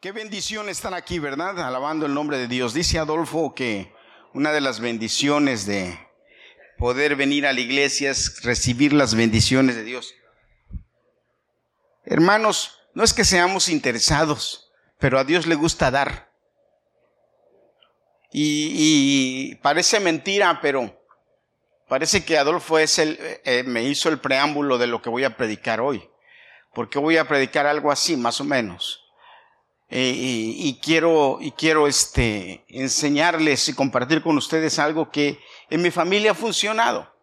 Qué bendición estar aquí, ¿verdad? Alabando el nombre de Dios. Dice Adolfo que una de las bendiciones de poder venir a la iglesia es recibir las bendiciones de Dios. Hermanos, no es que seamos interesados, pero a Dios le gusta dar. Y, parece mentira, pero parece que Adolfo es el, eh, me hizo el preámbulo de lo que voy a predicar hoy. Porque voy a predicar algo así, más o menos. Eh, y, quiero, y quiero este, enseñarles y compartir con ustedes algo que en mi familia ha funcionado.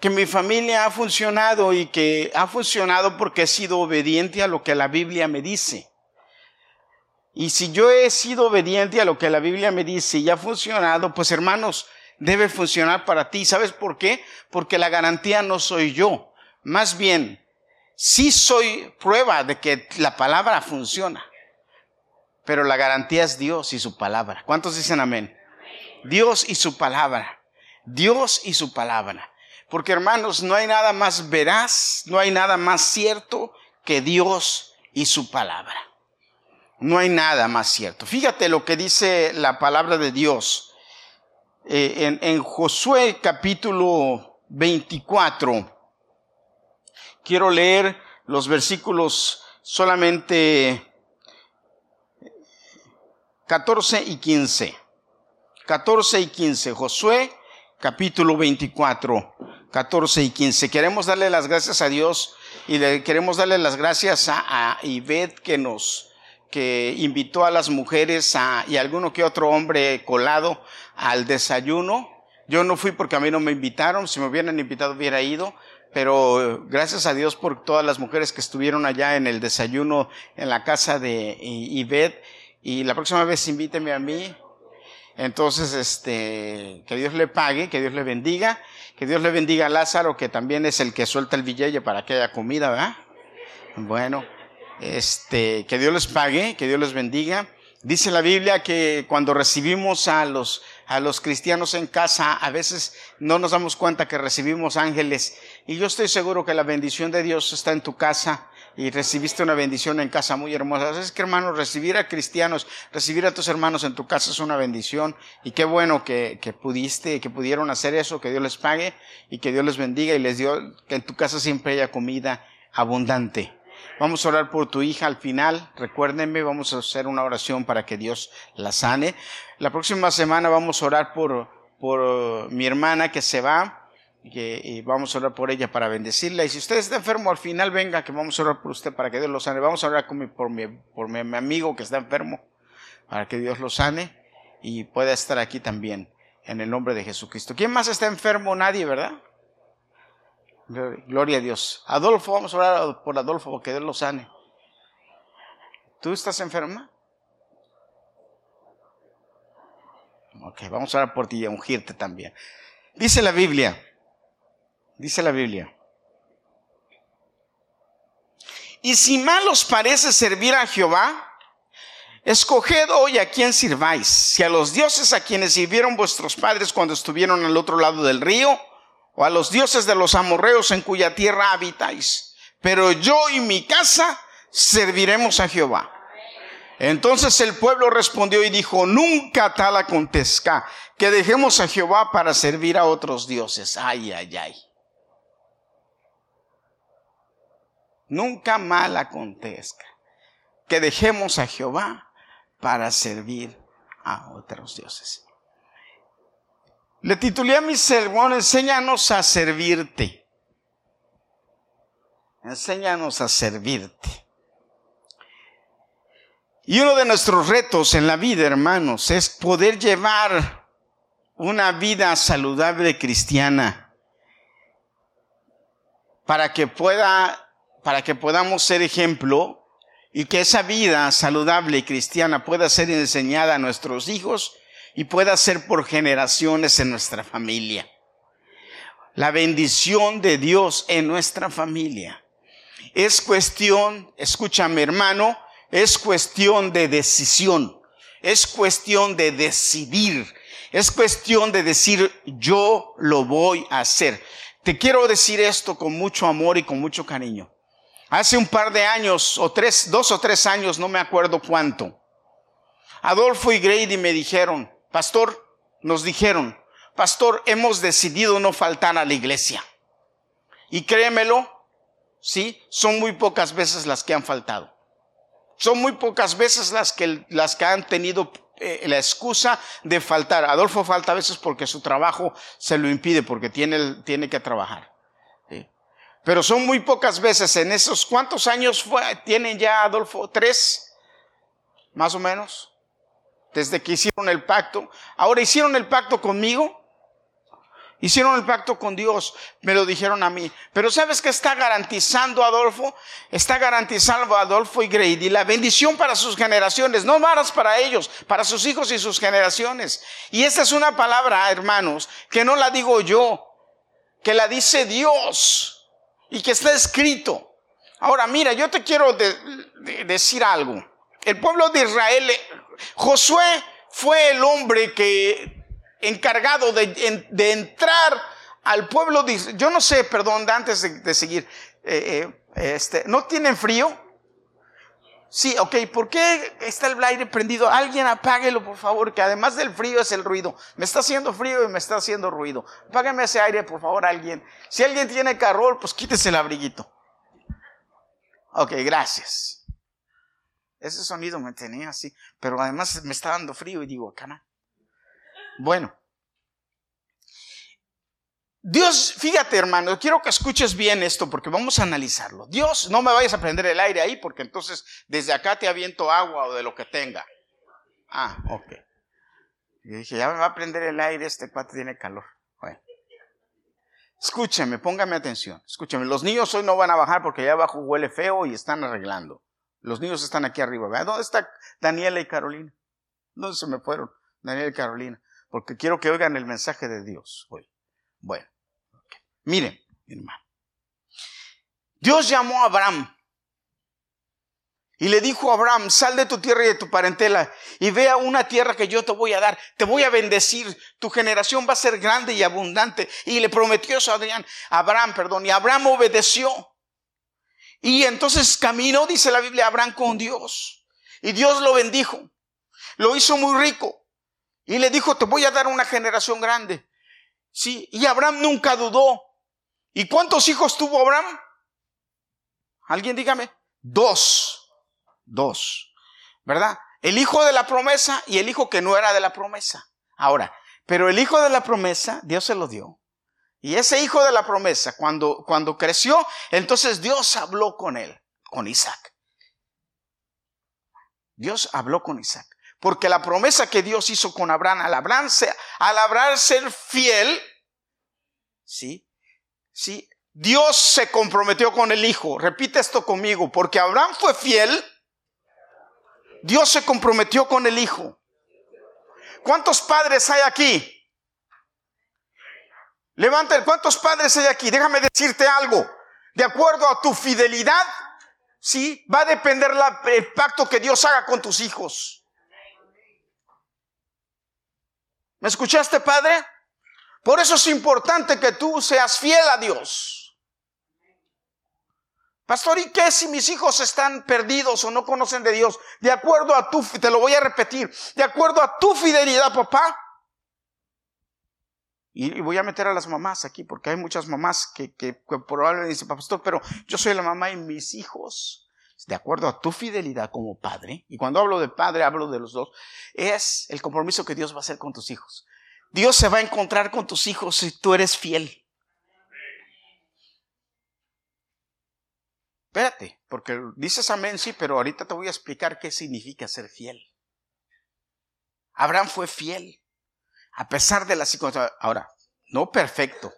Que mi familia ha funcionado y que ha funcionado porque he sido obediente a lo que la Biblia me dice. Y si yo he sido obediente a lo que la Biblia me dice y ha funcionado, pues hermanos, debe funcionar para ti. ¿Sabes por qué? Porque la garantía no soy yo. Más bien, sí soy prueba de que la palabra funciona. Pero la garantía es Dios y su palabra. ¿Cuántos dicen amén? Dios y su palabra. Dios y su palabra. Porque hermanos, no hay nada más veraz, no hay nada más cierto que Dios y su palabra. No hay nada más cierto. Fíjate lo que dice la palabra de Dios eh, en, Josué capítulo 24 quiero leer los versículos solamente 14 y 15. 14 y 15. Josué, capítulo 24, 14 y 15. Queremos darle las gracias a Dios y queremos darle las gracias a, a que nos, que invitó a las mujeres a, y alguno que otro hombre colado al desayuno. Yo no fui porque a mí no me invitaron. Si me hubieran invitado hubiera ido pero gracias a Dios por todas las mujeres que estuvieron allá en el desayuno en la casa de Ivette y la próxima vez invíteme a mí. Entonces, este, que Dios le pague, que Dios le bendiga, que Dios le bendiga a Lázaro, que también es el que suelta el billete para que haya comida, ¿verdad? Bueno, este, que Dios les pague, que Dios les bendiga. Dice la Biblia que cuando recibimos a los a los cristianos en casa, a veces no nos damos cuenta que recibimos ángeles. Y yo estoy seguro que la bendición de Dios está en tu casa y recibiste una bendición en casa muy hermosa. Es que hermano, recibir a cristianos, recibir a tus hermanos en tu casa es una bendición. Y qué bueno que, que pudiste, que pudieron hacer eso, que Dios les pague y que Dios les bendiga y les dio que en tu casa siempre haya comida abundante. Vamos a orar por tu hija al final. Recuérdenme, vamos a hacer una oración para que Dios la sane. La próxima semana vamos a orar por, por uh, mi hermana que se va. y vamos a orar por ella para bendecirla. Y si usted está enfermo, al final venga, que vamos a orar por usted para que Dios lo sane. Vamos a orar por, mi, por mi amigo que está enfermo, para que Dios lo sane y pueda estar aquí también, en el nombre de Jesucristo. ¿Quién más está enfermo? Nadie, ¿verdad? Gloria a Dios. Adolfo, vamos a orar por Adolfo, que Dios lo sane. ¿Tú estás enferma? Ok, vamos a orar por ti y a ungirte también. Dice la Biblia, dice la Biblia. Y si mal os parece servir a Jehová, escoged hoy a quien sirváis, si a los dioses a quienes sirvieron vuestros padres cuando estuvieron al otro lado del río, o a los dioses de los amorreos en cuya tierra habitáis. Pero yo y mi casa serviremos a Jehová. Entonces el pueblo respondió y dijo, nunca tal acontezca que dejemos a Jehová para servir a otros dioses. Ay, ay, ay. Nunca mal acontezca que dejemos a Jehová para servir a otros dioses. Le titulé a mi sermón, enséñanos a servirte. Enséñanos a servirte. Y uno de nuestros retos en la vida, hermanos, es poder llevar una vida saludable cristiana para que pueda, para que podamos ser ejemplo y que esa vida saludable y cristiana pueda ser enseñada a nuestros hijos y pueda ser por generaciones en nuestra familia. La bendición de Dios en nuestra familia. Es cuestión, escúchame hermano, es cuestión de decisión. Es cuestión de decidir. Es cuestión de decir, yo lo voy a hacer. Te quiero decir esto con mucho amor y con mucho cariño. Hace un par de años, o tres, dos o tres años, no me acuerdo cuánto, Adolfo y Grady me dijeron, pastor, nos dijeron, pastor, hemos decidido no faltar a la iglesia. Y créemelo, sí, son muy pocas veces las que han faltado. Son muy pocas veces las que, las que han tenido eh, la excusa de faltar. Adolfo falta a veces porque su trabajo se lo impide, porque tiene, tiene que trabajar. Pero son muy pocas veces en esos, ¿cuántos años fue, tienen ya Adolfo? ¿Tres? Más o menos. Desde que hicieron el pacto. Ahora hicieron el pacto conmigo. Hicieron el pacto con Dios, me lo dijeron a mí. Pero ¿sabes qué está garantizando Adolfo? Está garantizando Adolfo y Grady la bendición para sus generaciones, no varas para ellos, para sus hijos y sus generaciones. Y esta es una palabra, hermanos, que no la digo yo, que la dice Dios y que está escrito. Ahora, mira, yo te quiero decir algo. El pueblo de Israel, Josué fue el hombre que encargado de, entrar al pueblo Yo no sé, perdón, antes de, seguir. Eh, eh, este, ¿No tienen frío? Sí, ok, ¿por qué está el aire prendido? Alguien apáguelo, por favor, que además del frío es el ruido. Me está haciendo frío y me está haciendo ruido. Apágueme ese aire, por favor, alguien. Si alguien tiene carrol, pues quítese el abriguito. Ok, gracias. Ese sonido me tenía así, pero además me está dando frío y digo, cana. Bueno. Dios, fíjate hermano, quiero que escuches bien esto porque vamos a analizarlo. Dios, no me vayas a prender el aire ahí porque entonces desde acá te aviento agua o de lo que tenga. Ah, ok. Y dije, ya me va a prender el aire, este cuate tiene calor. Escúcheme, póngame atención. Escúcheme, los niños hoy no van a bajar porque allá abajo huele feo y están arreglando. Los niños están aquí arriba. ¿Dónde está Daniela y Carolina? ¿Dónde se me fueron? Daniela y Carolina porque quiero que oigan el mensaje de Dios hoy. Bueno, miren, hermano. Dios llamó a Abraham y le dijo a Abraham, sal de tu tierra y de tu parentela y ve una tierra que yo te voy a dar, te voy a bendecir, tu generación va a ser grande y abundante. Y le prometió eso a Abraham, perdón, y Abraham obedeció. Y entonces caminó, dice la Biblia, Abraham con Dios. Y Dios lo bendijo. Lo hizo muy rico. Y le dijo, te voy a dar una generación grande. Sí, y Abraham nunca dudó. ¿Y cuántos hijos tuvo Abraham? Alguien dígame. Dos. Dos. ¿Verdad? El hijo de la promesa y el hijo que no era de la promesa. Ahora, pero el hijo de la promesa, Dios se lo dio. Y ese hijo de la promesa, cuando, cuando creció, entonces Dios habló con él, con Isaac. Dios habló con Isaac. Porque la promesa que Dios hizo con Abraham, al Abraham, al Abraham ser fiel, ¿sí? ¿sí? Dios se comprometió con el Hijo. Repite esto conmigo. Porque Abraham fue fiel, Dios se comprometió con el Hijo. ¿Cuántos padres hay aquí? Levanta, ¿cuántos padres hay aquí? Déjame decirte algo. De acuerdo a tu fidelidad, sí, va a depender el pacto que Dios haga con tus hijos. ¿Me escuchaste, Padre? Por eso es importante que tú seas fiel a Dios. Pastor, ¿y qué si mis hijos están perdidos o no conocen de Dios? De acuerdo a tu, te lo voy a repetir, de acuerdo a tu fidelidad, papá. Y voy a meter a las mamás aquí, porque hay muchas mamás que, que, que probablemente dicen, pastor, pero yo soy la mamá y mis hijos de acuerdo a tu fidelidad como padre, y cuando hablo de padre hablo de los dos, es el compromiso que Dios va a hacer con tus hijos. Dios se va a encontrar con tus hijos si tú eres fiel. Espérate, porque dices amén, sí, pero ahorita te voy a explicar qué significa ser fiel. Abraham fue fiel, a pesar de las circunstancias. Ahora, no perfecto.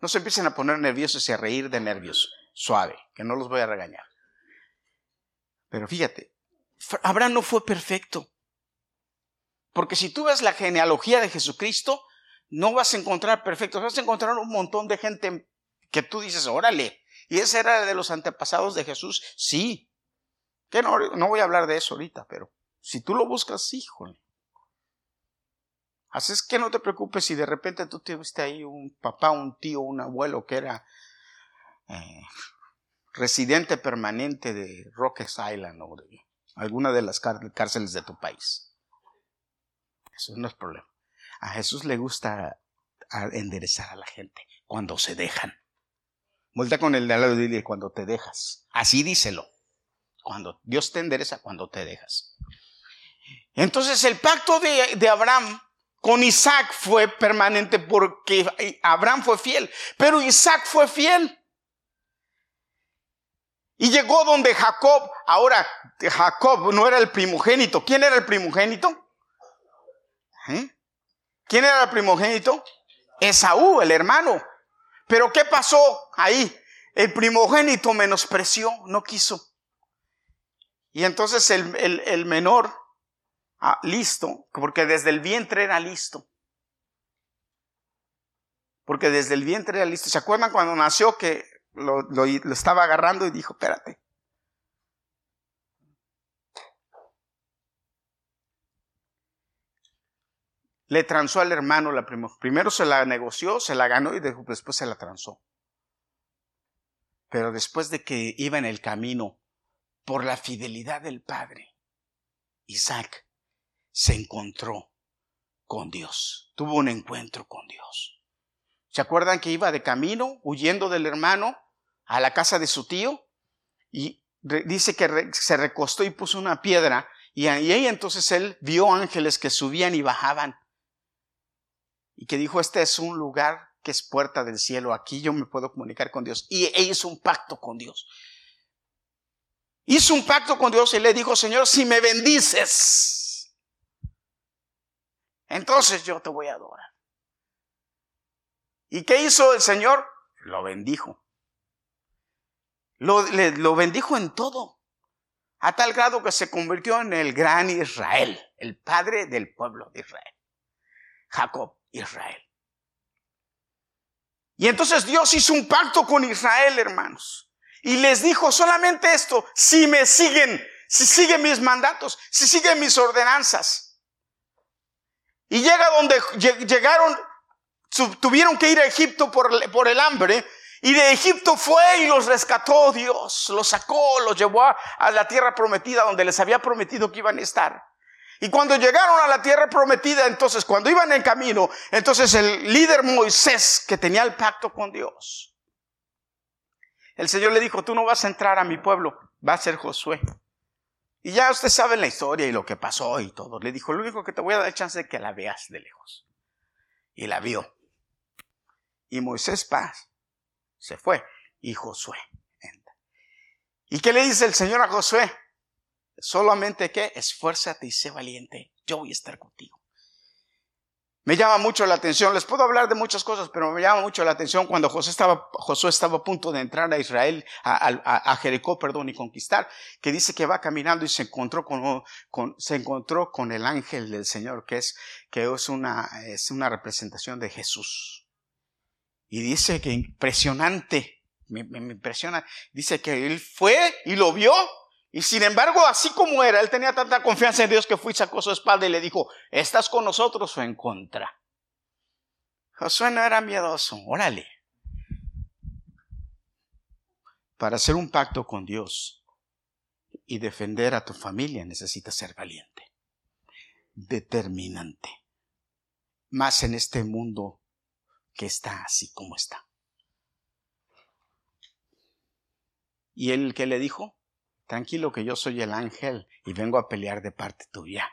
No se empiecen a poner nerviosos y a reír de nervios. Suave, que no los voy a regañar. Pero fíjate, Abraham no fue perfecto. Porque si tú ves la genealogía de Jesucristo, no vas a encontrar perfectos, vas a encontrar un montón de gente que tú dices, órale, y ese era de los antepasados de Jesús, sí. Que no, no voy a hablar de eso ahorita, pero si tú lo buscas, híjole. Así es que no te preocupes si de repente tú tuviste ahí un papá, un tío, un abuelo que era eh, residente permanente de Rock Island o de alguna de las cárceles de tu país. Eso no es problema. A Jesús le gusta enderezar a la gente cuando se dejan. Vuelta con el de al lado y dile cuando te dejas. Así díselo. Cuando Dios te endereza, cuando te dejas. Entonces el pacto de, de Abraham con Isaac fue permanente porque Abraham fue fiel, pero Isaac fue fiel. Y llegó donde Jacob, ahora Jacob no era el primogénito. ¿Quién era el primogénito? ¿Eh? ¿Quién era el primogénito? Esaú, el hermano. Pero ¿qué pasó ahí? El primogénito menospreció, no quiso. Y entonces el, el menor Ah, listo, porque desde el vientre era listo. Porque desde el vientre era listo. ¿Se acuerdan cuando nació que lo, estaba agarrando y dijo, espérate? Le transó al hermano la primera. Primero se la negoció, se la ganó y después se la transó. Pero después de que iba en el camino por la fidelidad del padre, Isaac se encontró con Dios, tuvo un encuentro con Dios. ¿Se acuerdan que iba de camino, huyendo del hermano, a la casa de su tío? Y dice que se recostó y puso una piedra, y ahí entonces él vio ángeles que subían y bajaban. Y que dijo, este es un lugar que es puerta del cielo, aquí yo me puedo comunicar con Dios. Y e hizo un pacto con Dios. Hizo un pacto con Dios y le dijo, Señor, si me bendices, entonces yo te voy a adorar. ¿Y qué hizo el Señor? Lo bendijo. Lo, lo bendijo en todo, a tal grado que se convirtió en el gran Israel, el padre del pueblo de Israel. Jacob, Israel. Y entonces Dios hizo un pacto con Israel, hermanos. Y les dijo solamente esto, si me siguen, si siguen mis mandatos, si siguen mis ordenanzas, y llega donde llegaron, tuvieron que ir a Egipto por, el hambre. Y de Egipto fue y los rescató Dios, los sacó, los llevó a, la tierra prometida donde les había prometido que iban a estar. Y cuando llegaron a la tierra prometida, entonces cuando iban en camino, entonces el líder Moisés, que tenía el pacto con Dios, el Señor le dijo, tú no vas a entrar a mi pueblo, va a ser Josué. Y ya usted sabe la historia y lo que pasó y todo. Le dijo, lo único que te voy a dar chance de que la veas de lejos. Y la vio. Y Moisés paz se fue. Y Josué entra. ¿Y qué le dice el Señor a Josué? Solamente que esfuérzate y sé valiente. Yo voy a estar contigo. Me llama mucho la atención, les puedo hablar de muchas cosas, pero me llama mucho la atención cuando José estaba, estaba a punto de entrar a Israel, a, Jericó, perdón, y conquistar, que dice que va caminando y se encontró con, con, se encontró con el ángel del Señor, que es, que es una, es una representación de Jesús. Y dice que impresionante, me, me impresiona, dice que él fue y lo vio y sin embargo, así como era, él tenía tanta confianza en Dios que fue y sacó su espalda y le dijo, ¿estás con nosotros o en contra? Josué no era miedoso, órale. Para hacer un pacto con Dios y defender a tu familia necesitas ser valiente, determinante, más en este mundo que está así como está. ¿Y él qué le dijo? Tranquilo que yo soy el ángel y vengo a pelear de parte tuya.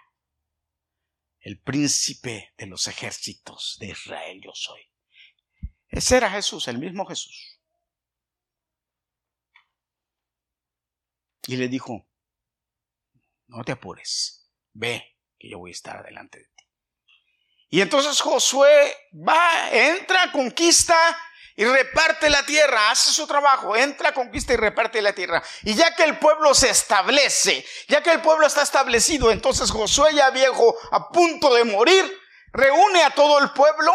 El príncipe de los ejércitos de Israel yo soy. Ese era Jesús, el mismo Jesús. Y le dijo, no te apures, ve que yo voy a estar delante de ti. Y entonces Josué va, entra, conquista y reparte la tierra, hace su trabajo, entra, conquista y reparte la tierra. Y ya que el pueblo se establece, ya que el pueblo está establecido, entonces Josué ya viejo, a punto de morir, reúne a todo el pueblo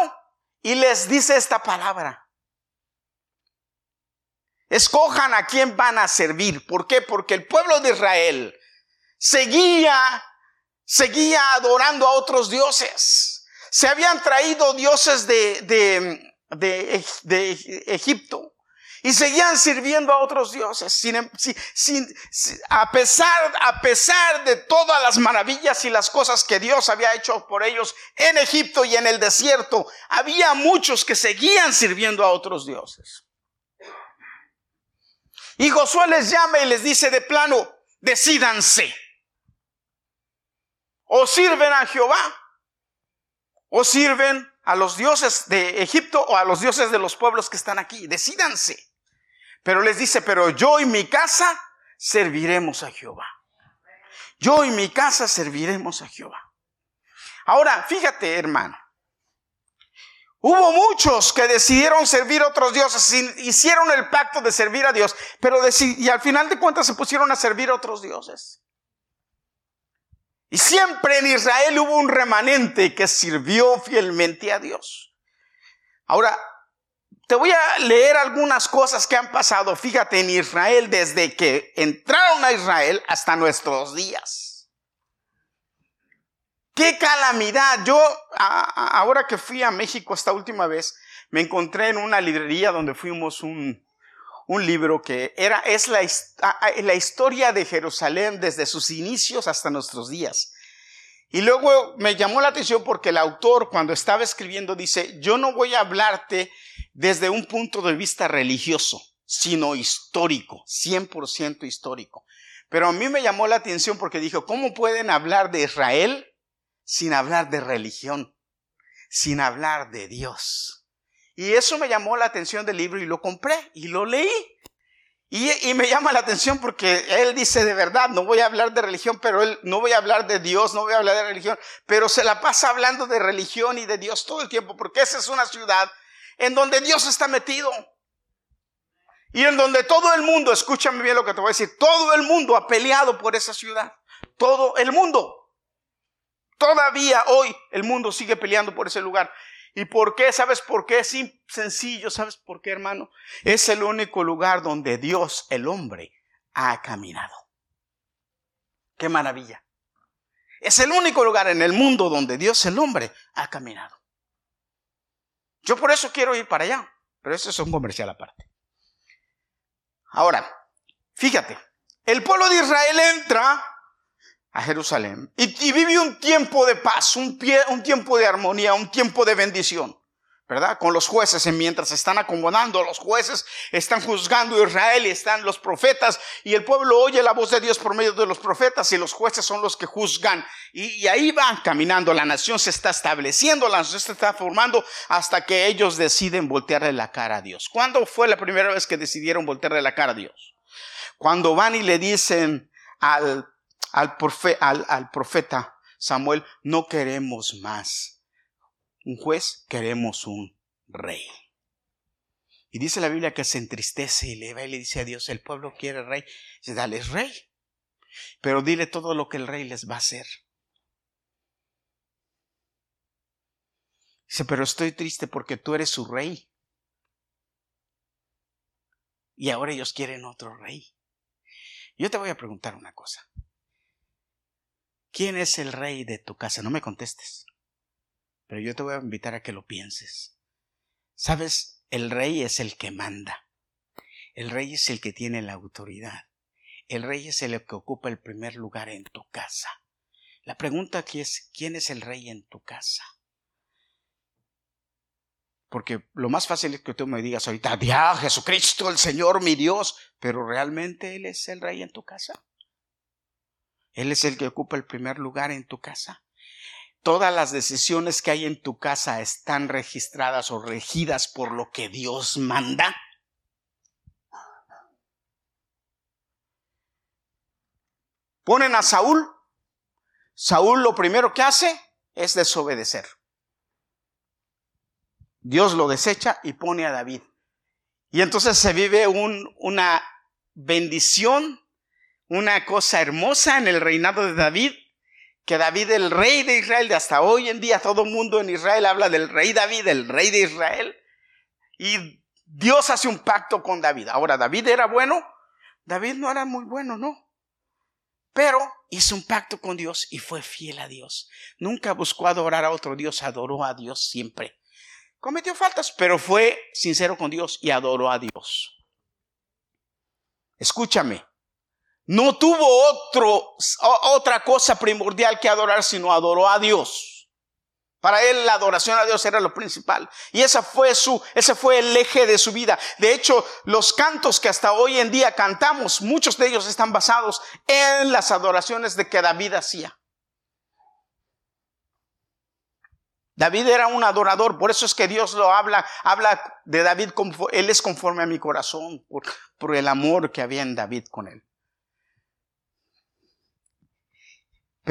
y les dice esta palabra. Escojan a quién van a servir. ¿Por qué? Porque el pueblo de Israel seguía, seguía adorando a otros dioses. Se habían traído dioses de, de de, Egipto. Y seguían sirviendo a otros dioses, sin, em, a, pesar, a pesar de todas las maravillas y las cosas que Dios había hecho por ellos en Egipto y en el desierto. Había muchos que seguían sirviendo a otros dioses. Y Josué les llama y les dice de plano, decídanse. O sirven a Jehová, o sirven a los dioses de Egipto o a los dioses de los pueblos que están aquí. Decídanse. Pero les dice, pero yo y mi casa serviremos a Jehová. Yo y mi casa serviremos a Jehová. Ahora, fíjate, hermano. Hubo muchos que decidieron servir a otros dioses, hicieron el pacto de servir a Dios, pero y al final de cuentas se pusieron a servir a otros dioses. Y siempre en Israel hubo un remanente que sirvió fielmente a Dios. Ahora, te voy a leer algunas cosas que han pasado, fíjate, en Israel desde que entraron a Israel hasta nuestros días. Qué calamidad. Yo, ahora que fui a México esta última vez, me encontré en una librería donde fuimos un, un libro que era, es la, la historia de Jerusalén desde sus inicios hasta nuestros días. Y luego me llamó la atención porque el autor cuando estaba escribiendo dice, yo no voy a hablarte desde un punto de vista religioso, sino histórico, 100% histórico. Pero a mí me llamó la atención porque dijo, ¿cómo pueden hablar de Israel sin hablar de religión, sin hablar de Dios? Y eso me llamó la atención del libro y lo compré y lo leí. Y, me llama la atención porque él dice de verdad, no voy a hablar de religión, pero él no voy a hablar de Dios, no voy a hablar de religión, pero se la pasa hablando de religión y de Dios todo el tiempo, porque esa es una ciudad en donde Dios está metido. Y en donde todo el mundo, escúchame bien lo que te voy a decir, todo el mundo ha peleado por esa ciudad. Todo el mundo. Todavía hoy el mundo sigue peleando por ese lugar. ¿Y por qué? ¿Sabes por qué? Es sencillo. ¿Sabes por qué, hermano? Es el único lugar donde Dios, el hombre, ha caminado. Qué maravilla. Es el único lugar en el mundo donde Dios, el hombre, ha caminado. Yo por eso quiero ir para allá, pero eso es un comercial aparte. Ahora, fíjate, el pueblo de Israel entra a Jerusalén y, vive un tiempo de paz, un, un tiempo de armonía, un tiempo de bendición. ¿verdad? Con los jueces, mientras se están acomodando, los jueces están juzgando Israel y están los profetas y el pueblo oye la voz de Dios por medio de los profetas y los jueces son los que juzgan y, y, ahí van caminando, la nación se está estableciendo, la nación se está formando hasta que ellos deciden voltearle la cara a Dios. ¿Cuándo fue la primera vez que decidieron voltearle la cara a Dios? Cuando van y le dicen al al, profeta Samuel, no queremos más un juez, queremos un rey. Y dice la Biblia que se entristece y le va y le dice a Dios, el pueblo quiere rey. Dice, dale rey. Pero dile todo lo que el rey les va a hacer. Dice, pero estoy triste porque tú eres su rey. Y ahora ellos quieren otro rey. Yo te voy a preguntar una cosa. ¿Quién es el rey de tu casa? No me contestes. Pero yo te voy a invitar a que lo pienses. Sabes, el rey es el que manda. El rey es el que tiene la autoridad. El rey es el que ocupa el primer lugar en tu casa. La pregunta aquí es, ¿quién es el rey en tu casa? Porque lo más fácil es que tú me digas ahorita, ya, Jesucristo, el Señor, mi Dios, pero realmente Él es el rey en tu casa. Él es el que ocupa el primer lugar en tu casa. Todas las decisiones que hay en tu casa están registradas o regidas por lo que Dios manda. Ponen a Saúl. Saúl lo primero que hace es desobedecer. Dios lo desecha y pone a David. Y entonces se vive un, una bendición una cosa hermosa en el reinado de David, que David, el rey de Israel, de hasta hoy en día todo el mundo en Israel habla del rey David, el rey de Israel, y Dios hace un pacto con David. Ahora, ¿David era bueno? David no era muy bueno, no. Pero hizo un pacto con Dios y fue fiel a Dios. Nunca buscó adorar a otro Dios, adoró a Dios siempre. Cometió faltas, pero fue sincero con Dios y adoró a Dios. escúchame, no tuvo otro, otra cosa primordial que adorar, sino adoró a Dios. Para él la adoración a Dios era lo principal. Y esa fue su, ese fue el eje de su vida. De hecho, los cantos que hasta hoy en día cantamos, muchos de ellos están basados en las adoraciones de que David hacía. David era un adorador, por eso es que Dios lo habla, habla de David él es conforme a mi corazón, por el amor que había en David con él.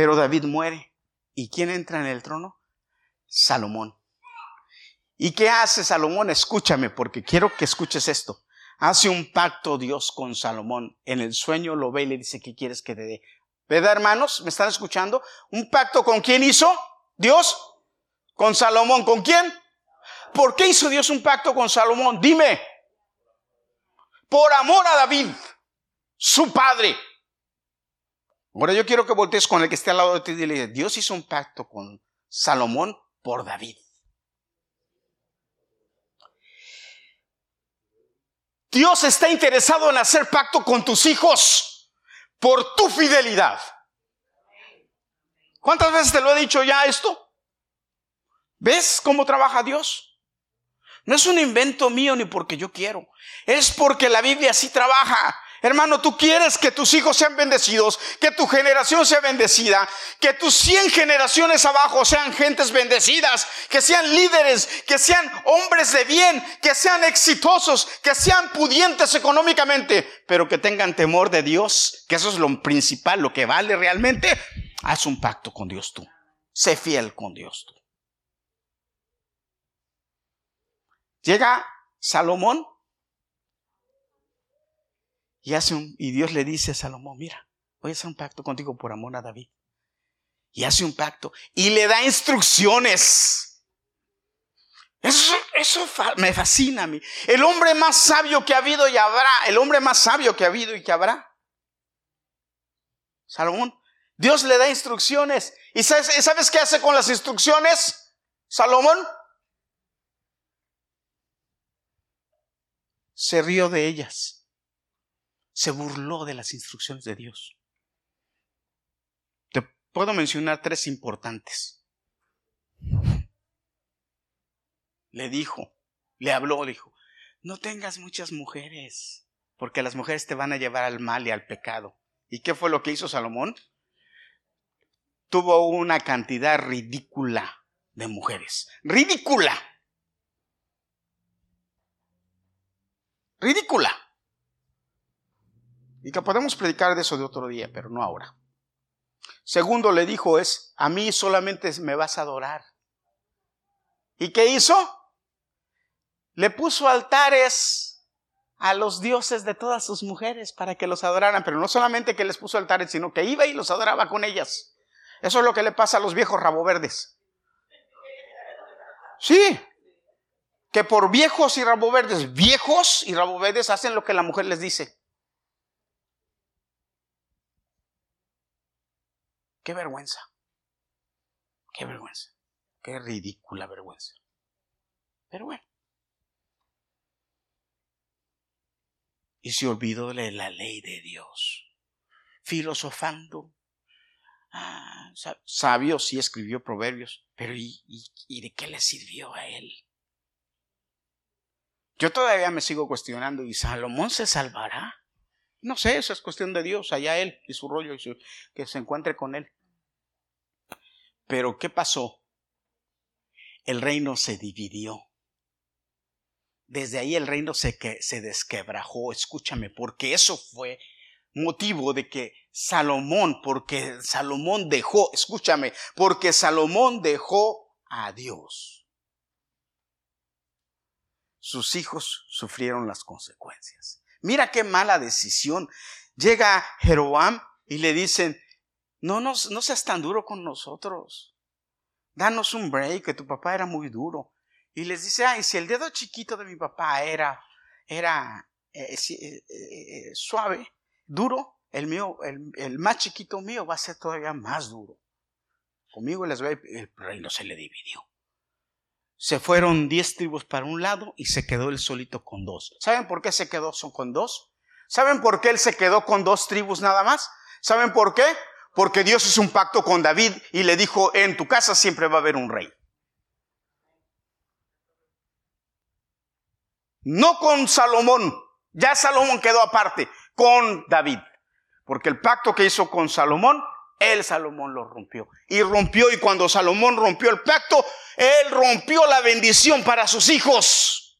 Pero David muere. ¿Y quién entra en el trono? Salomón. ¿Y qué hace Salomón? Escúchame, porque quiero que escuches esto. Hace un pacto Dios con Salomón. En el sueño lo ve y le dice, ¿qué quieres que te dé? ¿Verdad, hermanos? ¿Me están escuchando? ¿Un pacto con quién hizo? Dios. Con Salomón. ¿Con quién? ¿Por qué hizo Dios un pacto con Salomón? Dime. Por amor a David, su padre. Ahora yo quiero que voltees con el que esté al lado de ti y dile, Dios hizo un pacto con Salomón por David. Dios está interesado en hacer pacto con tus hijos por tu fidelidad. ¿Cuántas veces te lo he dicho ya esto? ¿Ves cómo trabaja Dios? No es un invento mío ni porque yo quiero. Es porque la Biblia así trabaja. Hermano, tú quieres que tus hijos sean bendecidos, que tu generación sea bendecida, que tus 100 generaciones abajo sean gentes bendecidas, que sean líderes, que sean hombres de bien, que sean exitosos, que sean pudientes económicamente, pero que tengan temor de Dios, que eso es lo principal, lo que vale realmente. Haz un pacto con Dios tú. Sé fiel con Dios tú. Llega Salomón y, hace un, y Dios le dice a Salomón, mira, voy a hacer un pacto contigo por amor a David. Y hace un pacto y le da instrucciones. Eso, eso me fascina a mí. El hombre más sabio que ha habido y habrá, el hombre más sabio que ha habido y que habrá. Salomón. Dios le da instrucciones. ¿Y sabes, sabes qué hace con las instrucciones? Salomón. Se rió de ellas se burló de las instrucciones de Dios. Te puedo mencionar tres importantes. Le dijo, le habló, dijo, no tengas muchas mujeres, porque las mujeres te van a llevar al mal y al pecado. ¿Y qué fue lo que hizo Salomón? Tuvo una cantidad ridícula de mujeres. Ridícula. Ridícula. Y que podemos predicar de eso de otro día, pero no ahora. Segundo le dijo es, a mí solamente me vas a adorar. ¿Y qué hizo? Le puso altares a los dioses de todas sus mujeres para que los adoraran, pero no solamente que les puso altares, sino que iba y los adoraba con ellas. Eso es lo que le pasa a los viejos rabo verdes. Sí, que por viejos y rabo verdes, viejos y rabo verdes hacen lo que la mujer les dice. Qué vergüenza. Qué vergüenza. Qué ridícula vergüenza. Pero bueno. Y se olvidó de la ley de Dios. Filosofando. Ah, sabio sí escribió proverbios, pero ¿y, ¿y de qué le sirvió a él? Yo todavía me sigo cuestionando, ¿y Salomón se salvará? No sé, eso es cuestión de Dios, allá él y su rollo, y que se encuentre con él. Pero ¿qué pasó? El reino se dividió. Desde ahí el reino se, se desquebrajó, escúchame, porque eso fue motivo de que Salomón, porque Salomón dejó, escúchame, porque Salomón dejó a Dios. Sus hijos sufrieron las consecuencias. Mira qué mala decisión. Llega Jeroboam y le dicen, no, no seas tan duro con nosotros. Danos un break, que tu papá era muy duro. Y les dice, ay, si el dedo chiquito de mi papá era, era eh, eh, eh, suave, duro, el mío, el, más chiquito mío va a ser todavía más duro. Conmigo les ve, el reino se le dividió. Se fueron diez tribus para un lado y se quedó él solito con dos. ¿Saben por qué se quedó con dos? ¿Saben por qué él se quedó con dos tribus nada más? ¿Saben por qué? Porque Dios hizo un pacto con David y le dijo, en tu casa siempre va a haber un rey. No con Salomón, ya Salomón quedó aparte, con David. Porque el pacto que hizo con Salomón, él Salomón lo rompió. Y rompió, y cuando Salomón rompió el pacto, él rompió la bendición para sus hijos.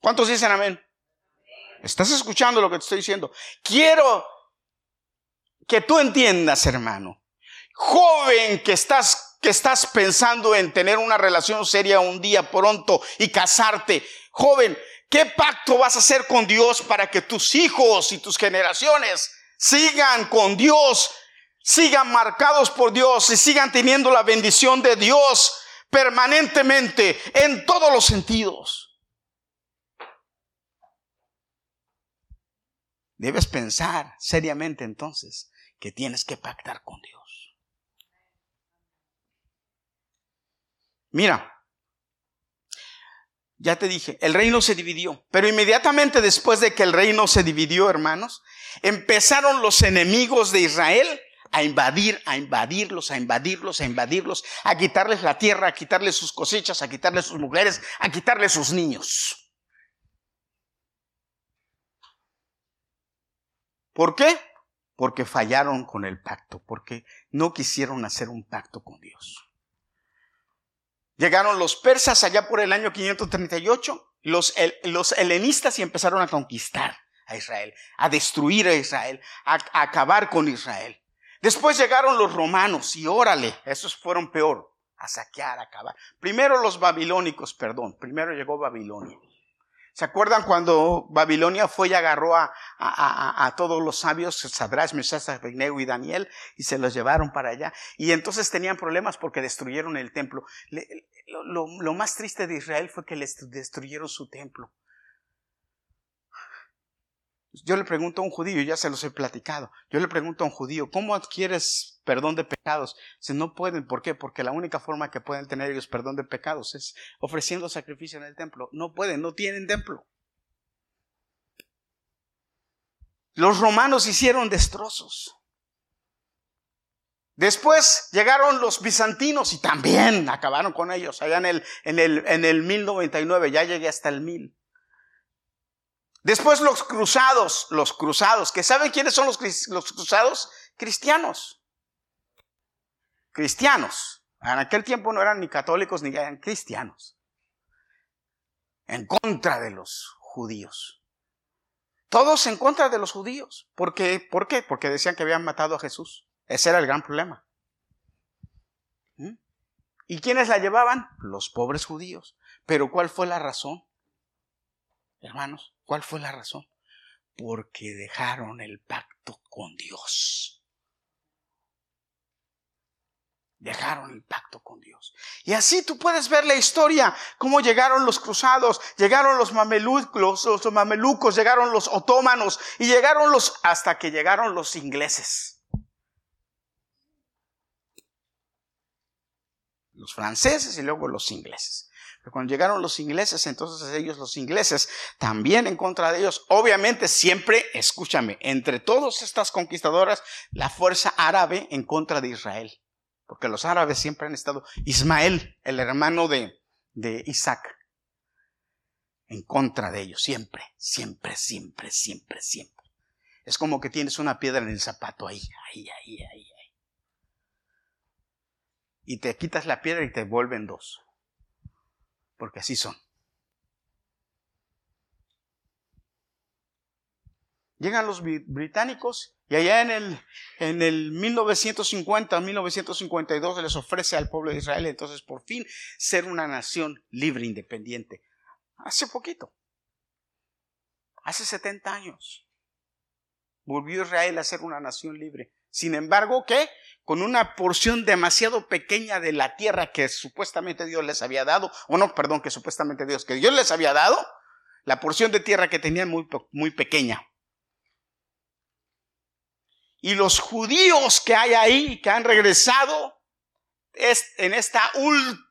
¿Cuántos dicen amén? ¿Estás escuchando lo que te estoy diciendo? Quiero que tú entiendas, hermano. Joven que estás, que estás pensando en tener una relación seria un día pronto y casarte. Joven, ¿qué pacto vas a hacer con Dios para que tus hijos y tus generaciones sigan con Dios, sigan marcados por Dios y sigan teniendo la bendición de Dios permanentemente en todos los sentidos? Debes pensar seriamente entonces que tienes que pactar con Dios. Mira, ya te dije, el reino se dividió, pero inmediatamente después de que el reino se dividió, hermanos, empezaron los enemigos de Israel a invadir, a invadirlos, a invadirlos, a invadirlos, a quitarles la tierra, a quitarles sus cosechas, a quitarles sus mujeres, a quitarles sus niños. ¿Por qué? Porque fallaron con el pacto, porque no quisieron hacer un pacto con Dios. Llegaron los persas allá por el año 538, los, helenistas y empezaron a conquistar a Israel, a destruir a Israel, a, a acabar con Israel. Después llegaron los romanos y órale, esos fueron peor, a saquear, a acabar. Primero los babilónicos, perdón, primero llegó Babilonia. ¿Se acuerdan cuando Babilonia fue y agarró a, a, todos los sabios, Sadrach, Mesach, Abednego y Daniel, y se los llevaron para allá? Y entonces tenían problemas porque destruyeron el templo. lo, lo más triste de Israel fue que les destruyeron su templo. Yo le pregunto a un judío, ya se los he platicado, yo le pregunto a un judío, ¿cómo adquieres perdón de pecados? Si no pueden, ¿por qué? Porque la única forma que pueden tener ellos perdón de pecados es ofreciendo sacrificio en el templo. No pueden, no tienen templo. Los romanos hicieron destrozos. Después llegaron los bizantinos y también acabaron con ellos allá en el, en el, en el 1099, ya llegué hasta el 1000. Después los cruzados, los cruzados, que saben quiénes son los, cruzados? Cristianos. Cristianos. En aquel tiempo no eran ni católicos ni eran cristianos. En contra de los judíos. Todos en contra de los judíos. ¿Por qué? ¿Por qué? Porque decían que habían matado a Jesús. Ese era el gran problema. ¿Mm? ¿Y quiénes la llevaban? Los pobres judíos. Pero ¿cuál fue la razón? Hermanos, ¿cuál fue la razón? Porque dejaron el pacto con Dios. Dejaron el pacto con Dios. Y así tú puedes ver la historia, cómo llegaron los cruzados, llegaron los mamelucos, los mamelucos, llegaron los otomanos y llegaron los, hasta que llegaron los ingleses. Los franceses y luego los ingleses. Pero cuando llegaron los ingleses, entonces ellos, los ingleses, también en contra de ellos, obviamente siempre, escúchame, entre todas estas conquistadoras, la fuerza árabe en contra de Israel. Porque los árabes siempre han estado, Ismael, el hermano de, de Isaac, en contra de ellos, siempre, siempre, siempre, siempre, siempre. Es como que tienes una piedra en el zapato ahí, ahí, ahí, ahí, ahí. Y te quitas la piedra y te vuelven dos porque así son. Llegan los británicos y allá en el, en el 1950, 1952 les ofrece al pueblo de Israel entonces por fin ser una nación libre, independiente. Hace poquito, hace 70 años, volvió Israel a ser una nación libre. Sin embargo, ¿qué? Con una porción demasiado pequeña de la tierra que supuestamente Dios les había dado, o no, perdón, que supuestamente Dios, que Dios les había dado, la porción de tierra que tenían muy, muy pequeña. Y los judíos que hay ahí, que han regresado, en, esta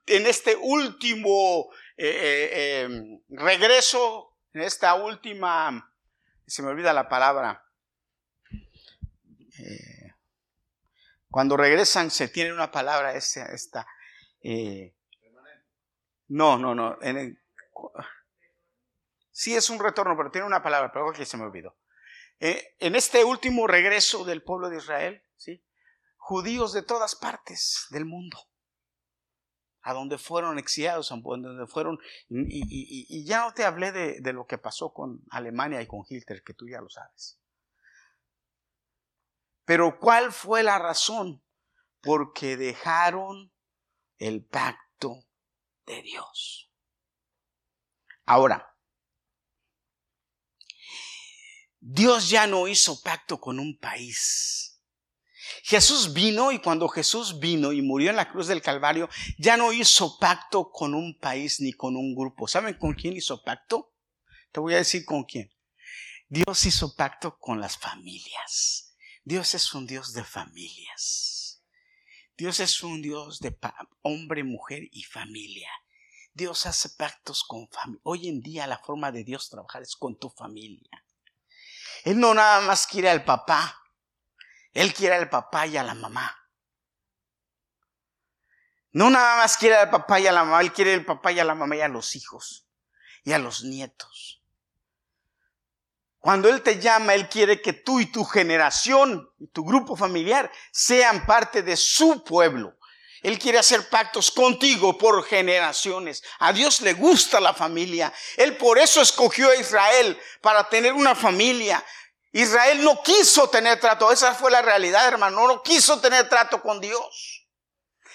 en este último eh, eh, em, regreso, en esta última, se me olvida la palabra, eh, cuando regresan se tiene una palabra, esta, esta no, no, no, sí es un retorno, pero tiene una palabra, pero que se me olvidó. en este último regreso del pueblo de Israel, ¿sí? judíos de todas partes del mundo, a donde fueron exiliados, a donde fueron, y, ya no te hablé de, de, lo que pasó con Alemania y con Hitler, que tú ya lo sabes. Pero ¿cuál fue la razón? Porque dejaron el pacto de Dios. Ahora, Dios ya no hizo pacto con un país. Jesús vino y cuando Jesús vino y murió en la cruz del Calvario, ya no hizo pacto con un país ni con un grupo. ¿Saben con quién hizo pacto? Te voy a decir con quién. Dios hizo pacto con las familias. Dios es un Dios de familias. Dios es un Dios de hombre, mujer y familia. Dios hace pactos con familia. Hoy en día la forma de Dios trabajar es con tu familia. Él no nada más quiere al papá, él quiere al papá y a la mamá. No nada más quiere al papá y a la mamá, Él quiere al papá y a la mamá y a los hijos y a los nietos. Cuando Él te llama, Él quiere que tú y tu generación y tu grupo familiar sean parte de su pueblo. Él quiere hacer pactos contigo por generaciones. A Dios le gusta la familia. Él por eso escogió a Israel para tener una familia, Israel no quiso tener trato, esa fue la realidad, hermano, no quiso tener trato con Dios.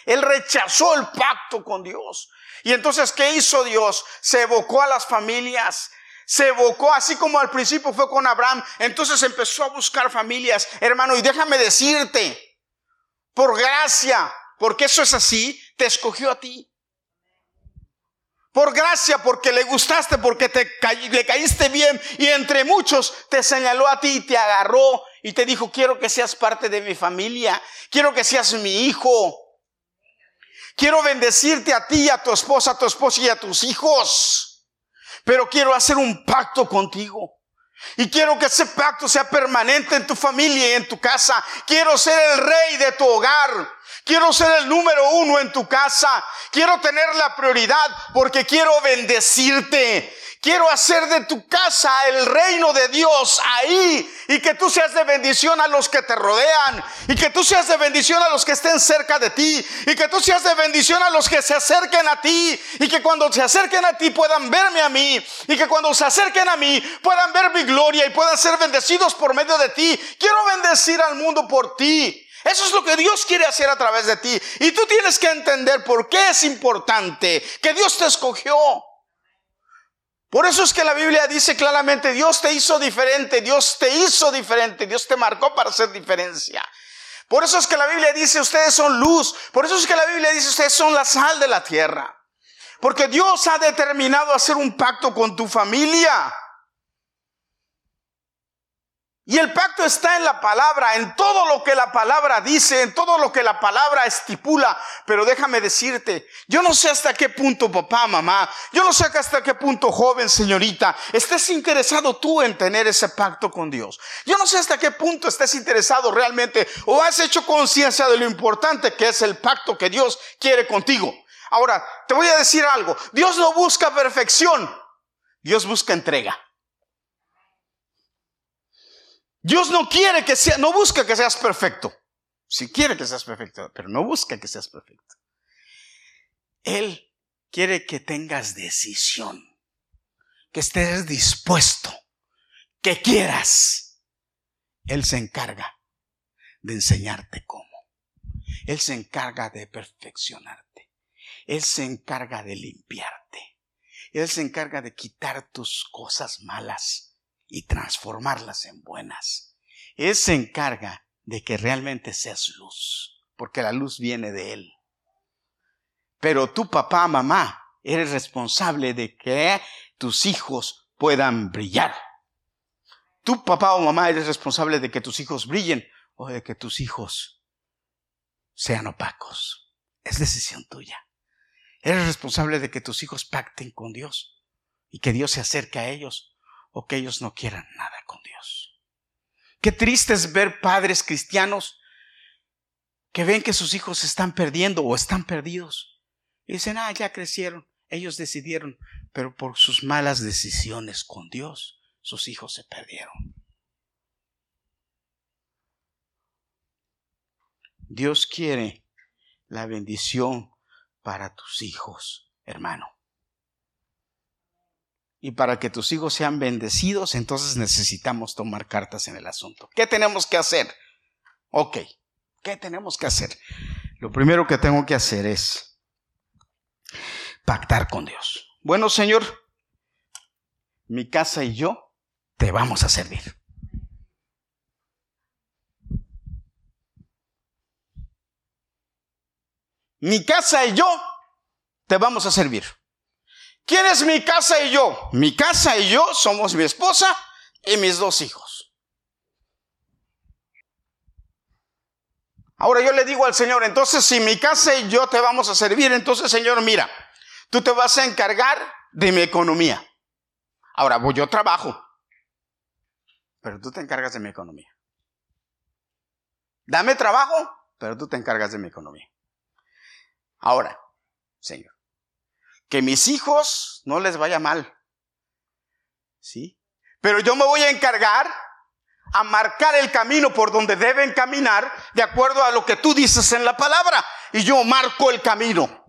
Él rechazó el pacto con Dios. Y entonces, ¿qué hizo Dios? Se evocó a las familias, se evocó, así como al principio fue con Abraham, entonces empezó a buscar familias, hermano, y déjame decirte, por gracia, porque eso es así, te escogió a ti. Por gracia, porque le gustaste, porque te le caíste bien y entre muchos te señaló a ti y te agarró y te dijo, quiero que seas parte de mi familia, quiero que seas mi hijo. Quiero bendecirte a ti, a tu esposa, a tu esposa y a tus hijos. Pero quiero hacer un pacto contigo. Y quiero que ese pacto sea permanente en tu familia y en tu casa. Quiero ser el rey de tu hogar. Quiero ser el número uno en tu casa. Quiero tener la prioridad porque quiero bendecirte. Quiero hacer de tu casa el reino de Dios ahí y que tú seas de bendición a los que te rodean y que tú seas de bendición a los que estén cerca de ti y que tú seas de bendición a los que se acerquen a ti y que cuando se acerquen a ti puedan verme a mí y que cuando se acerquen a mí puedan ver mi gloria y puedan ser bendecidos por medio de ti. Quiero bendecir al mundo por ti. Eso es lo que Dios quiere hacer a través de ti. Y tú tienes que entender por qué es importante que Dios te escogió. Por eso es que la Biblia dice claramente, Dios te hizo diferente, Dios te hizo diferente, Dios te marcó para hacer diferencia. Por eso es que la Biblia dice, ustedes son luz. Por eso es que la Biblia dice, ustedes son la sal de la tierra. Porque Dios ha determinado hacer un pacto con tu familia. Y el pacto está en la palabra, en todo lo que la palabra dice, en todo lo que la palabra estipula. Pero déjame decirte, yo no sé hasta qué punto papá, mamá, yo no sé hasta qué punto joven, señorita, estés interesado tú en tener ese pacto con Dios. Yo no sé hasta qué punto estés interesado realmente o has hecho conciencia de lo importante que es el pacto que Dios quiere contigo. Ahora, te voy a decir algo, Dios no busca perfección, Dios busca entrega. Dios no quiere que sea, no busca que seas perfecto. Si quiere que seas perfecto, pero no busca que seas perfecto. Él quiere que tengas decisión, que estés dispuesto, que quieras. Él se encarga de enseñarte cómo. Él se encarga de perfeccionarte. Él se encarga de limpiarte. Él se encarga de quitar tus cosas malas y transformarlas en buenas. Él se encarga de que realmente seas luz, porque la luz viene de Él. Pero tu papá, mamá, eres responsable de que tus hijos puedan brillar. Tu papá o mamá eres responsable de que tus hijos brillen o de que tus hijos sean opacos. es decisión tuya. Eres responsable de que tus hijos pacten con Dios y que Dios se acerque a ellos o que ellos no quieran nada con Dios. Qué triste es ver padres cristianos que ven que sus hijos se están perdiendo o están perdidos. Y dicen, ah, ya crecieron, ellos decidieron, pero por sus malas decisiones con Dios, sus hijos se perdieron. Dios quiere la bendición para tus hijos, hermano. Y para que tus hijos sean bendecidos, entonces necesitamos tomar cartas en el asunto. ¿Qué tenemos que hacer? Ok, ¿qué tenemos que hacer? Lo primero que tengo que hacer es pactar con Dios. Bueno, Señor, mi casa y yo te vamos a servir. mi casa y yo te vamos a servir. ¿Quién es mi casa y yo? Mi casa y yo somos mi esposa y mis dos hijos. Ahora yo le digo al Señor, entonces si mi casa y yo te vamos a servir, entonces Señor, mira, tú te vas a encargar de mi economía. Ahora, voy yo trabajo, pero tú te encargas de mi economía. Dame trabajo, pero tú te encargas de mi economía. Ahora, Señor, que mis hijos no les vaya mal. ¿Sí? Pero yo me voy a encargar a marcar el camino por donde deben caminar de acuerdo a lo que tú dices en la palabra. Y yo marco el camino.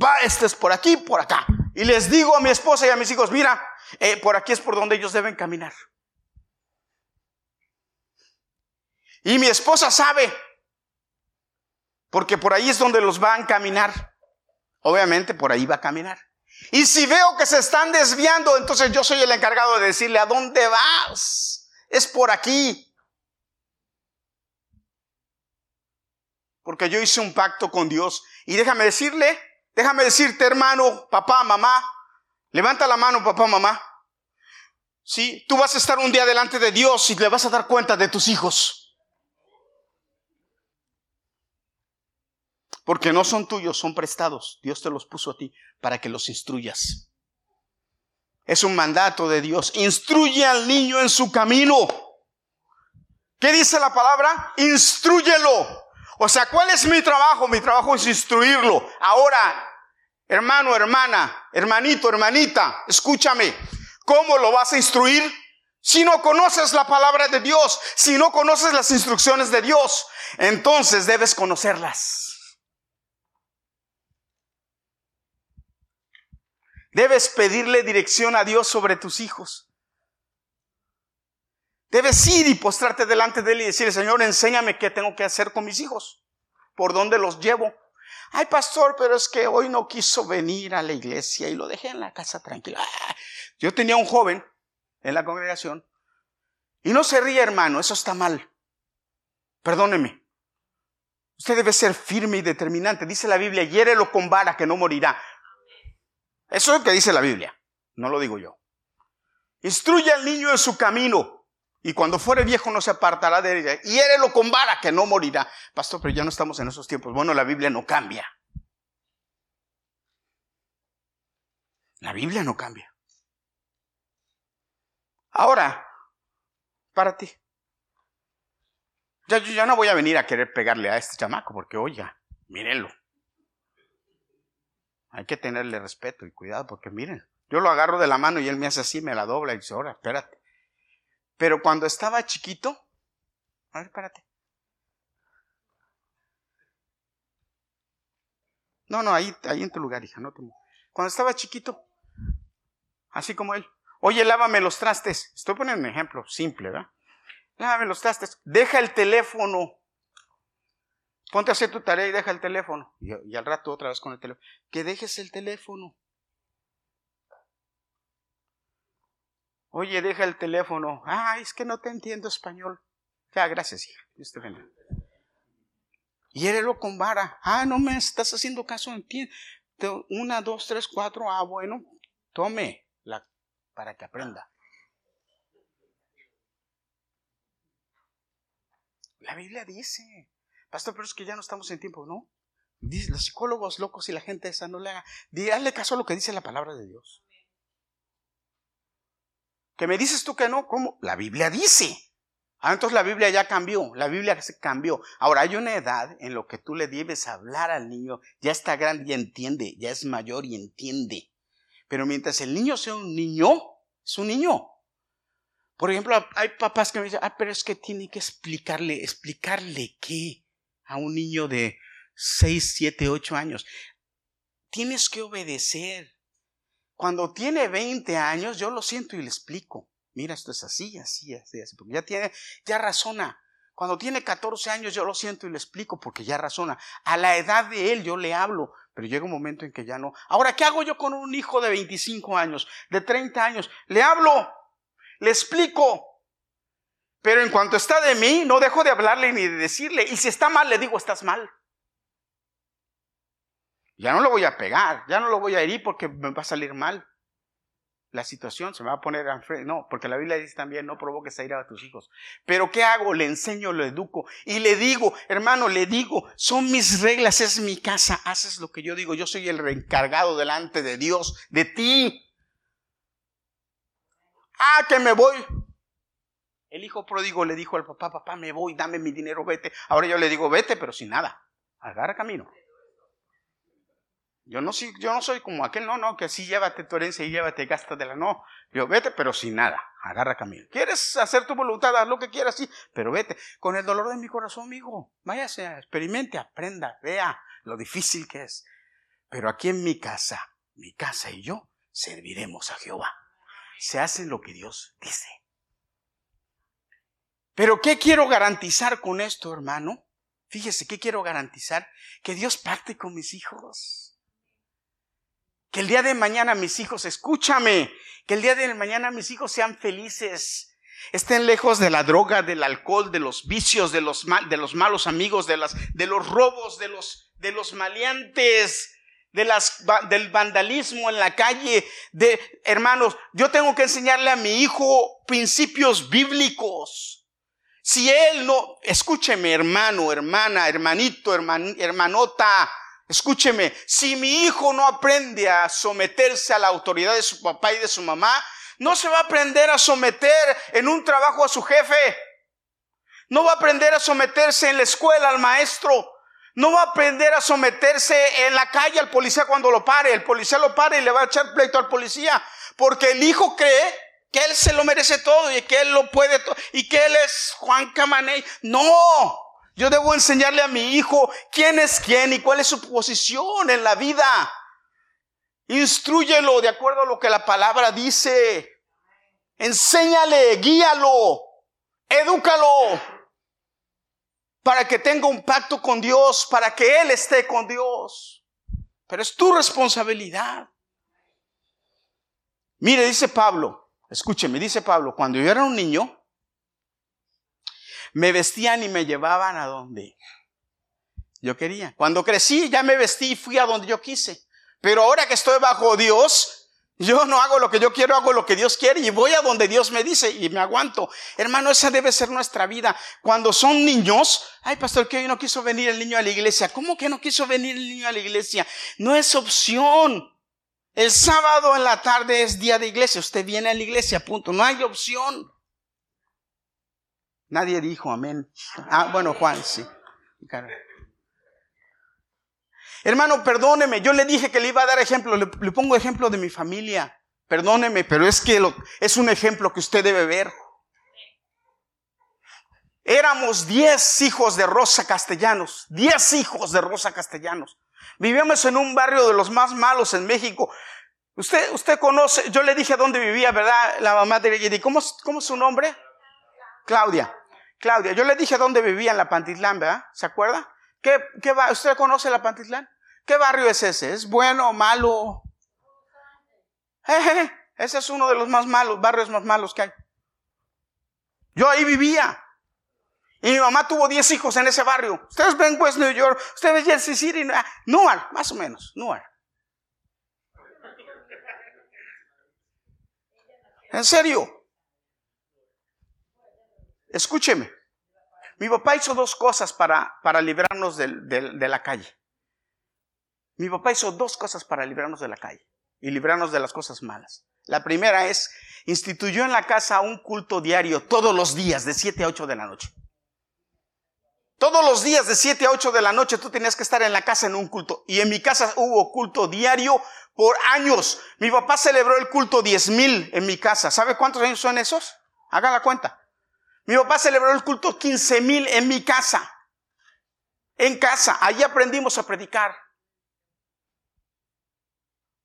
Va, este es por aquí, por acá. Y les digo a mi esposa y a mis hijos, mira, eh, por aquí es por donde ellos deben caminar. Y mi esposa sabe porque por ahí es donde los van a caminar. Obviamente por ahí va a caminar. Y si veo que se están desviando, entonces yo soy el encargado de decirle, ¿a dónde vas? Es por aquí. Porque yo hice un pacto con Dios. Y déjame decirle, déjame decirte hermano, papá, mamá, levanta la mano papá, mamá. Sí, tú vas a estar un día delante de Dios y le vas a dar cuenta de tus hijos. Porque no son tuyos, son prestados. Dios te los puso a ti para que los instruyas. Es un mandato de Dios. Instruye al niño en su camino. ¿Qué dice la palabra? Instruyelo. O sea, ¿cuál es mi trabajo? Mi trabajo es instruirlo. Ahora, hermano, hermana, hermanito, hermanita, escúchame. ¿Cómo lo vas a instruir? Si no conoces la palabra de Dios, si no conoces las instrucciones de Dios, entonces debes conocerlas. Debes pedirle dirección a Dios sobre tus hijos. Debes ir y postrarte delante de Él y decirle, Señor, enséñame qué tengo que hacer con mis hijos. ¿Por dónde los llevo? Ay, pastor, pero es que hoy no quiso venir a la iglesia y lo dejé en la casa tranquila. Ah, yo tenía un joven en la congregación y no se ríe, hermano, eso está mal. Perdóneme. Usted debe ser firme y determinante. Dice la Biblia, hiérelo con vara que no morirá. Eso es lo que dice la Biblia, no lo digo yo. Instruye al niño en su camino y cuando fuere viejo no se apartará de ella. Y érelo con vara que no morirá. Pastor, pero ya no estamos en esos tiempos. Bueno, la Biblia no cambia. La Biblia no cambia. Ahora, para ti. Ya, yo ya no voy a venir a querer pegarle a este chamaco porque, oye, mírenlo. Hay que tenerle respeto y cuidado porque miren, yo lo agarro de la mano y él me hace así, me la dobla y dice, ahora, espérate. Pero cuando estaba chiquito, a ver, espérate. No, no, ahí, ahí en tu lugar, hija, no te... Cuando estaba chiquito, así como él, oye, lávame los trastes. Estoy poniendo un ejemplo simple, ¿verdad? Lávame los trastes. Deja el teléfono Ponte a hacer tu tarea y deja el teléfono. Y, al rato otra vez con el teléfono. Que dejes el teléfono. Oye, deja el teléfono. Ah, es que no te entiendo español. Ya, gracias, hija. Dios te bendiga. Hiérelo con vara. Ah, no me estás haciendo caso. Entiende. Una, dos, tres, cuatro. Ah, bueno, tome la, para que aprenda. La Biblia dice, Pastor, pero es que ya no estamos en tiempo, ¿no? los psicólogos locos y la gente esa no le haga. Hazle caso a lo que dice la palabra de Dios. ¿Que me dices tú que no? ¿Cómo? La Biblia dice. Ah, entonces la Biblia ya cambió, la Biblia se cambió. Ahora hay una edad en lo que tú le debes hablar al niño, ya está grande y entiende, ya es mayor y entiende. Pero mientras el niño sea un niño, es un niño. Por ejemplo, hay papás que me dicen, ah, pero es que tiene que explicarle, explicarle qué a un niño de 6, 7, 8 años. Tienes que obedecer. Cuando tiene 20 años, yo lo siento y le explico. Mira, esto es así, así, así, así, porque ya tiene, ya razona. Cuando tiene 14 años yo lo siento y le explico porque ya razona. A la edad de él yo le hablo, pero llega un momento en que ya no. Ahora, ¿qué hago yo con un hijo de 25 años, de 30 años? Le hablo, le explico. Pero en cuanto está de mí, no dejo de hablarle ni de decirle. Y si está mal, le digo, estás mal. Ya no lo voy a pegar, ya no lo voy a herir porque me va a salir mal la situación, se me va a poner frente. No, porque la Biblia dice también, no provoques a ira a tus hijos. Pero ¿qué hago? Le enseño, lo educo y le digo, hermano, le digo, son mis reglas, es mi casa, haces lo que yo digo, yo soy el reencargado delante de Dios, de ti. Ah, que me voy. El hijo pródigo le dijo al papá, papá, me voy, dame mi dinero, vete. Ahora yo le digo, vete, pero sin nada. Agarra camino. Yo no, soy, yo no soy como aquel, no, no, que sí llévate tu herencia y llévate, de la no. Yo vete, pero sin nada, agarra camino. ¿Quieres hacer tu voluntad? Haz lo que quieras, sí, pero vete. Con el dolor de mi corazón, amigo, váyase, experimente, aprenda, vea lo difícil que es. Pero aquí en mi casa, mi casa y yo serviremos a Jehová. Se hace lo que Dios dice. Pero ¿qué quiero garantizar con esto, hermano? Fíjese, ¿qué quiero garantizar? Que Dios parte con mis hijos. Que el día de mañana mis hijos, escúchame, que el día de mañana mis hijos sean felices, estén lejos de la droga, del alcohol, de los vicios, de los, de los malos amigos, de, las, de los robos, de los, de los maleantes, de las, del vandalismo en la calle, de hermanos, yo tengo que enseñarle a mi hijo principios bíblicos. Si él no, escúcheme hermano, hermana, hermanito, hermanota, Escúcheme, si mi hijo no aprende a someterse a la autoridad de su papá y de su mamá, no se va a aprender a someter en un trabajo a su jefe. No va a aprender a someterse en la escuela al maestro. No va a aprender a someterse en la calle al policía cuando lo pare. El policía lo pare y le va a echar pleito al policía. Porque el hijo cree que él se lo merece todo y que él lo puede todo y que él es Juan Camaney. No. Yo debo enseñarle a mi hijo quién es quién y cuál es su posición en la vida. Instruyelo de acuerdo a lo que la palabra dice. Enséñale, guíalo, edúcalo para que tenga un pacto con Dios, para que Él esté con Dios. Pero es tu responsabilidad. Mire, dice Pablo, escúcheme, dice Pablo, cuando yo era un niño, me vestían y me llevaban a donde yo quería. Cuando crecí ya me vestí y fui a donde yo quise. Pero ahora que estoy bajo Dios, yo no hago lo que yo quiero, hago lo que Dios quiere y voy a donde Dios me dice y me aguanto. Hermano, esa debe ser nuestra vida. Cuando son niños, ay pastor, que hoy no quiso venir el niño a la iglesia. ¿Cómo que no quiso venir el niño a la iglesia? No es opción. El sábado en la tarde es día de iglesia. Usted viene a la iglesia, punto. No hay opción. Nadie dijo amén. Ah, bueno, Juan, sí. Hermano, perdóneme, yo le dije que le iba a dar ejemplo, le, pongo ejemplo de mi familia. Perdóneme, pero es que es un ejemplo que usted debe ver. Éramos diez hijos de Rosa Castellanos, diez hijos de Rosa Castellanos. Vivíamos en un barrio de los más malos en México. Usted, usted conoce, yo le dije dónde vivía, ¿verdad? La mamá de Yedi. ¿Cómo, ¿Cómo es su nombre? Claudia. Claudia, yo le dije dónde vivía en la Pantitlán, ¿verdad? ¿Se acuerda? ¿Qué, qué ¿Usted conoce la Pantitlán? ¿Qué barrio es ese? ¿Es bueno o malo? ese es uno de los más malos, barrios más malos que hay. Yo ahí vivía. Y mi mamá tuvo 10 hijos en ese barrio. Ustedes ven West New York, ustedes ven Jersey City, Newark, más o menos, Newark. En serio. Escúcheme. Mi papá hizo dos cosas para, para librarnos de, la calle. Mi papá hizo dos cosas para librarnos de la calle y librarnos de las cosas malas. La primera es, instituyó en la casa un culto diario todos los días de 7 a 8 de la noche. Todos los días de 7 a 8 de la noche tú tenías que estar en la casa en un culto. Y en mi casa hubo culto diario por años. Mi papá celebró el culto 10 mil en mi casa. ¿Sabe cuántos años son esos? Haga la cuenta. Mi papá celebró el culto 15 mil en mi casa. En casa. Allí aprendimos a predicar.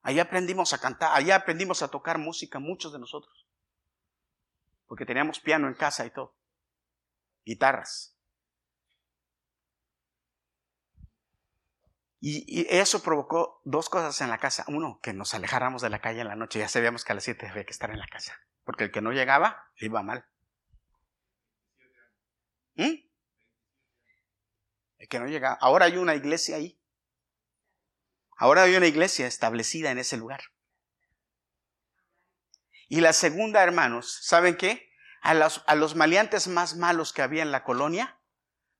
Allí aprendimos a cantar. Allí aprendimos a tocar música, muchos de nosotros. Porque teníamos piano en casa y todo. Guitarras. Y, eso provocó dos cosas en la casa. Uno, que nos alejáramos de la calle en la noche. Ya sabíamos que a las 7 había que estar en la casa. Porque el que no llegaba, le iba mal. ¿Mm? El que no llegaba. Ahora hay una iglesia ahí. Ahora hay una iglesia establecida en ese lugar. Y la segunda, hermanos, ¿saben qué? A los, a los maleantes más malos que había en la colonia,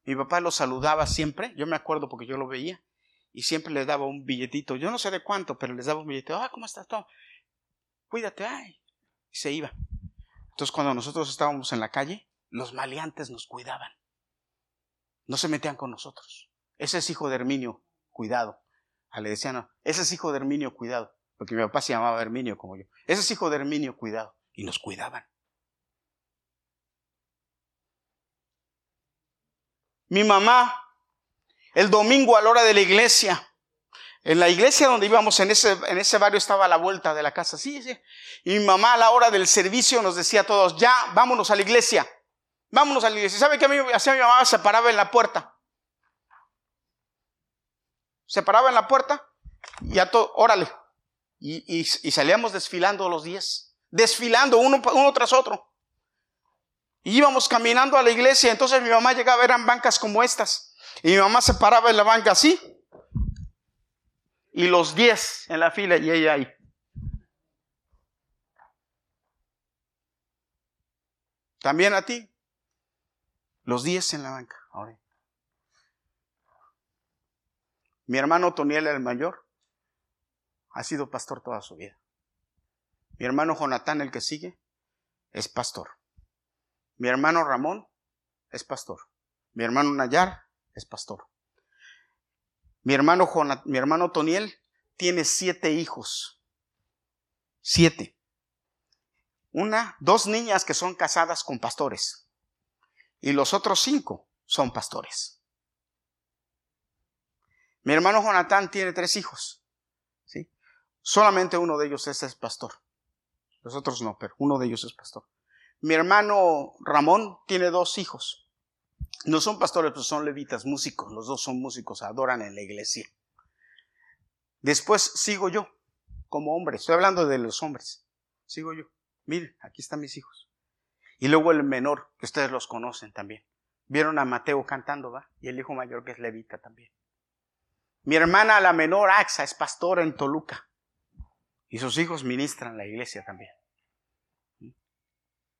mi papá los saludaba siempre. Yo me acuerdo porque yo lo veía y siempre les daba un billetito, yo no sé de cuánto, pero les daba un billetito, ah, ¿cómo estás? Tom? Cuídate, ay. Y se iba. Entonces cuando nosotros estábamos en la calle, los maleantes nos cuidaban. No se metían con nosotros. Ese es hijo de Herminio, cuidado. Ah, le decían, no, ese es hijo de Herminio, cuidado. Porque mi papá se llamaba Herminio como yo. Ese es hijo de Herminio, cuidado. Y nos cuidaban. Mi mamá el domingo a la hora de la iglesia. En la iglesia donde íbamos, en ese, en ese barrio estaba la vuelta de la casa. Sí, sí. Y mi mamá a la hora del servicio nos decía a todos, ya, vámonos a la iglesia. Vámonos a la iglesia. ¿Sabe qué hacía mi mamá? Se paraba en la puerta. Se paraba en la puerta y a todo, órale. Y, y, salíamos desfilando los días. Desfilando uno, uno tras otro. Y íbamos caminando a la iglesia. Entonces mi mamá llegaba, eran bancas como estas. Y mi mamá se paraba en la banca así. Y los diez en la fila y ella ahí. También a ti. Los diez en la banca. Ahora. Mi hermano Toniel, el mayor, ha sido pastor toda su vida. Mi hermano Jonatán, el que sigue, es pastor. Mi hermano Ramón es pastor. Mi hermano Nayar es pastor. Mi hermano, mi hermano Toniel tiene siete hijos. Siete. Una, dos niñas que son casadas con pastores. Y los otros cinco son pastores. Mi hermano Jonatán tiene tres hijos. ¿sí? Solamente uno de ellos es, es pastor. Los otros no, pero uno de ellos es pastor. Mi hermano Ramón tiene dos hijos. No son pastores, pero son levitas, músicos. Los dos son músicos, adoran en la iglesia. Después sigo yo, como hombre. Estoy hablando de los hombres. Sigo yo. Miren, aquí están mis hijos. Y luego el menor, que ustedes los conocen también. Vieron a Mateo cantando, ¿va? Y el hijo mayor que es levita también. Mi hermana, la menor, Axa, es pastora en Toluca. Y sus hijos ministran la iglesia también.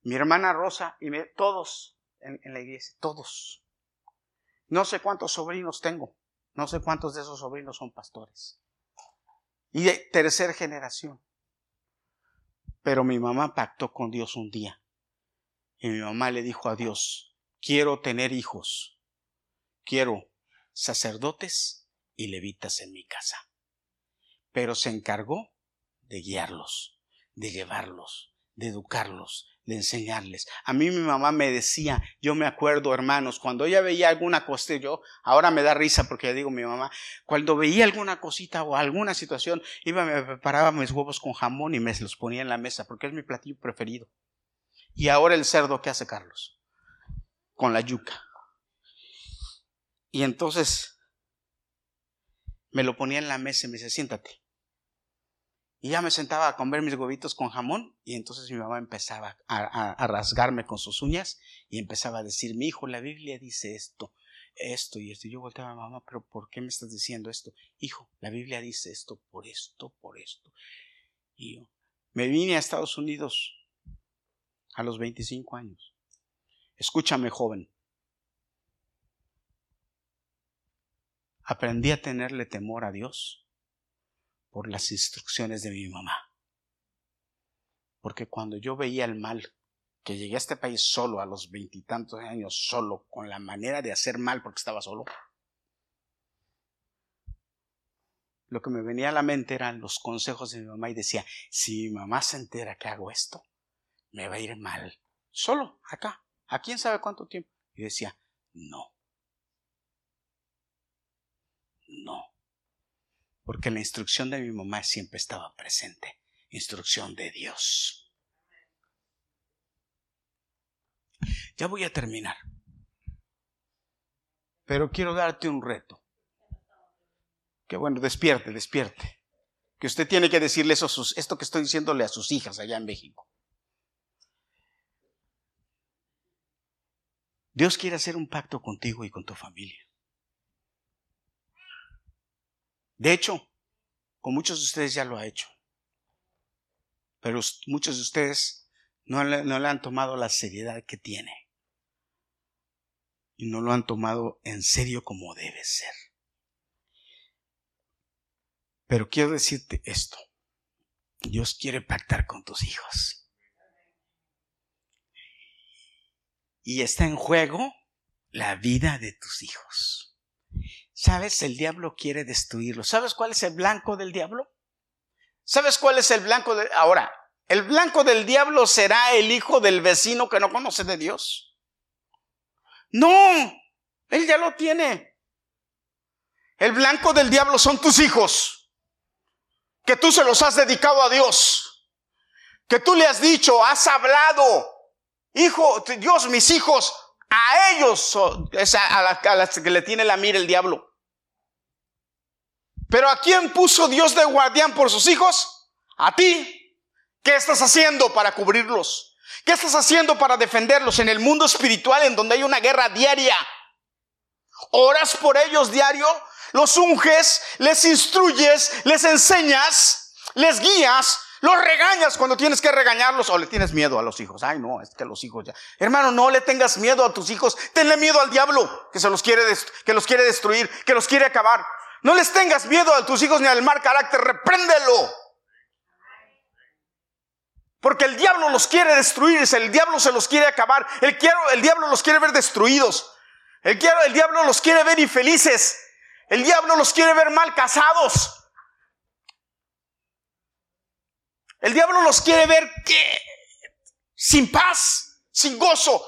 Mi hermana Rosa y todos en, la iglesia, todos. No sé cuántos sobrinos tengo, no sé cuántos de esos sobrinos son pastores. Y de tercera generación. Pero mi mamá pactó con Dios un día. Y mi mamá le dijo a Dios, quiero tener hijos, quiero sacerdotes y levitas en mi casa. Pero se encargó de guiarlos, de llevarlos, de educarlos, de enseñarles. A mí mi mamá me decía, yo me acuerdo, hermanos, cuando ella veía alguna cosa, yo ahora me da risa porque digo mi mamá, cuando veía alguna cosita o alguna situación, iba, me preparaba mis huevos con jamón y me los ponía en la mesa porque es mi platillo preferido. Y ahora el cerdo que hace Carlos, con la yuca. Y entonces me lo ponía en la mesa y me decía, siéntate. Y ya me sentaba a comer mis huevitos con jamón y entonces mi mamá empezaba a, rasgarme con sus uñas y empezaba a decir, mi hijo, la Biblia dice esto, esto y esto. Y yo volteaba a mamá, pero ¿por qué me estás diciendo esto? Hijo, la Biblia dice esto, por esto, por esto. Y yo me vine a Estados Unidos a los 25 años. Escúchame, joven. Aprendí a tenerle temor a Dios por las instrucciones de mi mamá. Porque cuando yo veía el mal, que llegué a este país solo a los veintitantos años, solo, con la manera de hacer mal porque estaba solo, lo que me venía a la mente eran los consejos de mi mamá y decía, si mi mamá se entera que hago esto, me va a ir mal. Solo, acá, a quién sabe cuánto tiempo. Y decía, no. No. Porque la instrucción de mi mamá siempre estaba presente. Instrucción de Dios. Ya voy a terminar. Pero quiero darte un reto. Que bueno, despierte, despierte. Que usted tiene que decirle esto que estoy diciéndole a sus hijas allá en México. Dios quiere hacer un pacto contigo y con tu familia. De hecho, con muchos de ustedes ya lo ha hecho. Pero muchos de ustedes no le, no le han tomado la seriedad que tiene. Y no lo han tomado en serio como debe ser. Pero quiero decirte esto. Dios quiere pactar con tus hijos. Y está en juego la vida de tus hijos. ¿Sabes? El diablo quiere destruirlo. ¿Sabes cuál es el blanco del diablo? ¿Sabes cuál es el blanco de... Ahora, ¿el blanco del diablo será el hijo del vecino que no conoce de Dios? No, él ya lo tiene. El blanco del diablo son tus hijos que tú se los has dedicado a Dios, que tú le has dicho, has hablado, hijo, Dios, mis hijos, a ellos a, a las que le tiene la mira el diablo. Pero ¿a quién puso Dios de guardián por sus hijos? A ti. ¿Qué estás haciendo para cubrirlos? ¿Qué estás haciendo para defenderlos en el mundo espiritual en donde hay una guerra diaria? ¿Oras por ellos diario? los unges, les instruyes, les enseñas, les guías, los regañas cuando tienes que regañarlos o le tienes miedo a los hijos. Ay, no, es que los hijos ya. Hermano, no le tengas miedo a tus hijos, tenle miedo al diablo que se los quiere que los quiere destruir, que los quiere acabar. No les tengas miedo a tus hijos ni al mal carácter, repréndelo. Porque el diablo los quiere destruir, el diablo se los quiere acabar, el, el diablo los quiere ver destruidos, el, el diablo los quiere ver infelices. El diablo los quiere ver mal casados. El diablo los quiere ver que sin paz, sin gozo,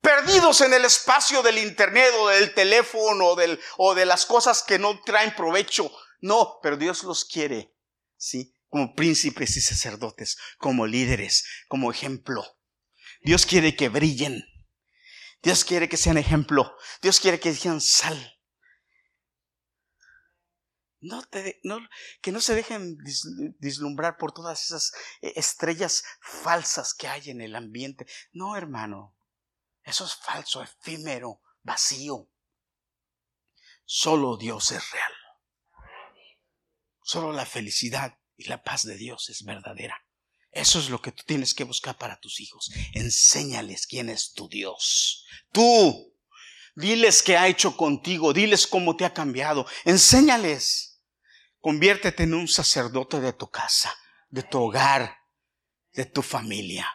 perdidos en el espacio del internet o del teléfono del, o de las cosas que no traen provecho. No, pero Dios los quiere, ¿sí? Como príncipes y sacerdotes, como líderes, como ejemplo. Dios quiere que brillen. Dios quiere que sean ejemplo. Dios quiere que sean sal. No te, no, que no se dejen dislumbrar por todas esas eh, estrellas falsas que hay en el ambiente. No, hermano, eso es falso, efímero, vacío. Solo Dios es real. Solo la felicidad y la paz de Dios es verdadera. Eso es lo que tú tienes que buscar para tus hijos. Enséñales quién es tu Dios. Tú. Diles qué ha hecho contigo. Diles cómo te ha cambiado. Enséñales. Conviértete en un sacerdote de tu casa, de tu hogar, de tu familia.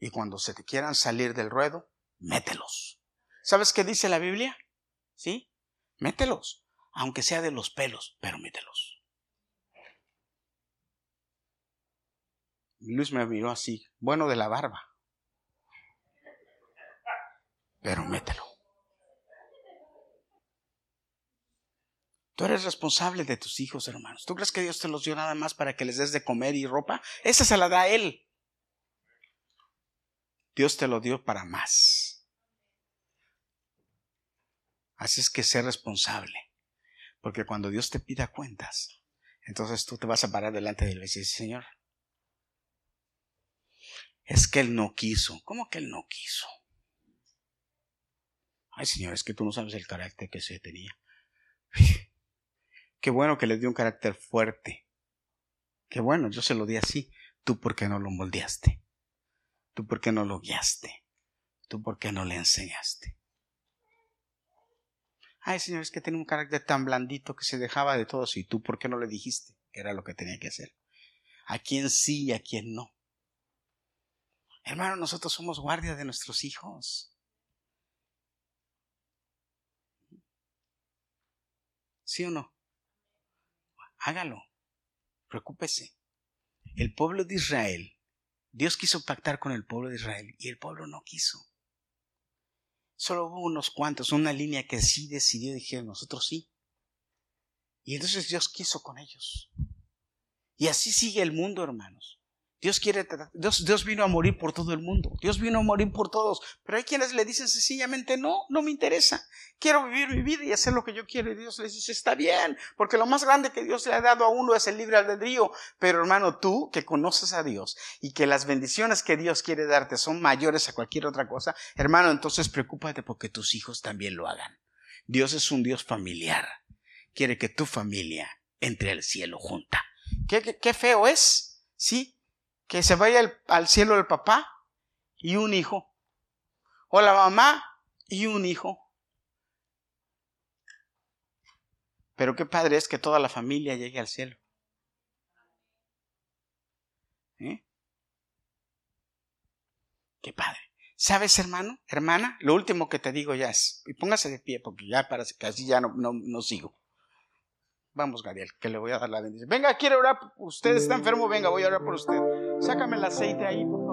Y cuando se te quieran salir del ruedo, mételos. ¿Sabes qué dice la Biblia? ¿Sí? Mételos, aunque sea de los pelos, pero mételos. Luis me miró así, bueno de la barba, pero mételo. Tú eres responsable de tus hijos, hermanos. ¿Tú crees que Dios te los dio nada más para que les des de comer y ropa? Esa se la da a Él. Dios te lo dio para más. Así es que sé responsable. Porque cuando Dios te pida cuentas, entonces tú te vas a parar delante de Él y decir, Señor, es que Él no quiso. ¿Cómo que Él no quiso? Ay, Señor, es que tú no sabes el carácter que se tenía. Qué bueno que le dio un carácter fuerte. Qué bueno, yo se lo di así. Tú por qué no lo moldeaste. Tú por qué no lo guiaste. Tú por qué no le enseñaste. Ay, Señor, es que tiene un carácter tan blandito que se dejaba de todos. ¿Y tú por qué no le dijiste que era lo que tenía que hacer? A quién sí y a quién no. Hermano, nosotros somos guardias de nuestros hijos. ¿Sí o no? Hágalo. Preocúpese. El pueblo de Israel, Dios quiso pactar con el pueblo de Israel y el pueblo no quiso. Solo hubo unos cuantos, una línea que sí decidió, dijeron, nosotros sí. Y entonces Dios quiso con ellos. Y así sigue el mundo, hermanos. Dios quiere, Dios, Dios vino a morir por todo el mundo. Dios vino a morir por todos. Pero hay quienes le dicen sencillamente, no, no me interesa. Quiero vivir mi vida y hacer lo que yo quiero. Y Dios les dice, está bien, porque lo más grande que Dios le ha dado a uno es el libre albedrío. Pero hermano, tú que conoces a Dios y que las bendiciones que Dios quiere darte son mayores a cualquier otra cosa, hermano, entonces preocúpate porque tus hijos también lo hagan. Dios es un Dios familiar. Quiere que tu familia entre al cielo junta. ¿Qué, qué, qué feo es? ¿Sí? Que se vaya al cielo el papá y un hijo, o la mamá y un hijo. Pero qué padre es que toda la familia llegue al cielo. ¿Eh? Qué padre. ¿Sabes, hermano, hermana? Lo último que te digo ya es, y póngase de pie porque ya parece que así ya no, no, no sigo. Vamos, Gabriel, que le voy a dar la bendición. Venga, quiere orar. Usted está enfermo, venga, voy a orar por usted. Sácame el aceite ahí, por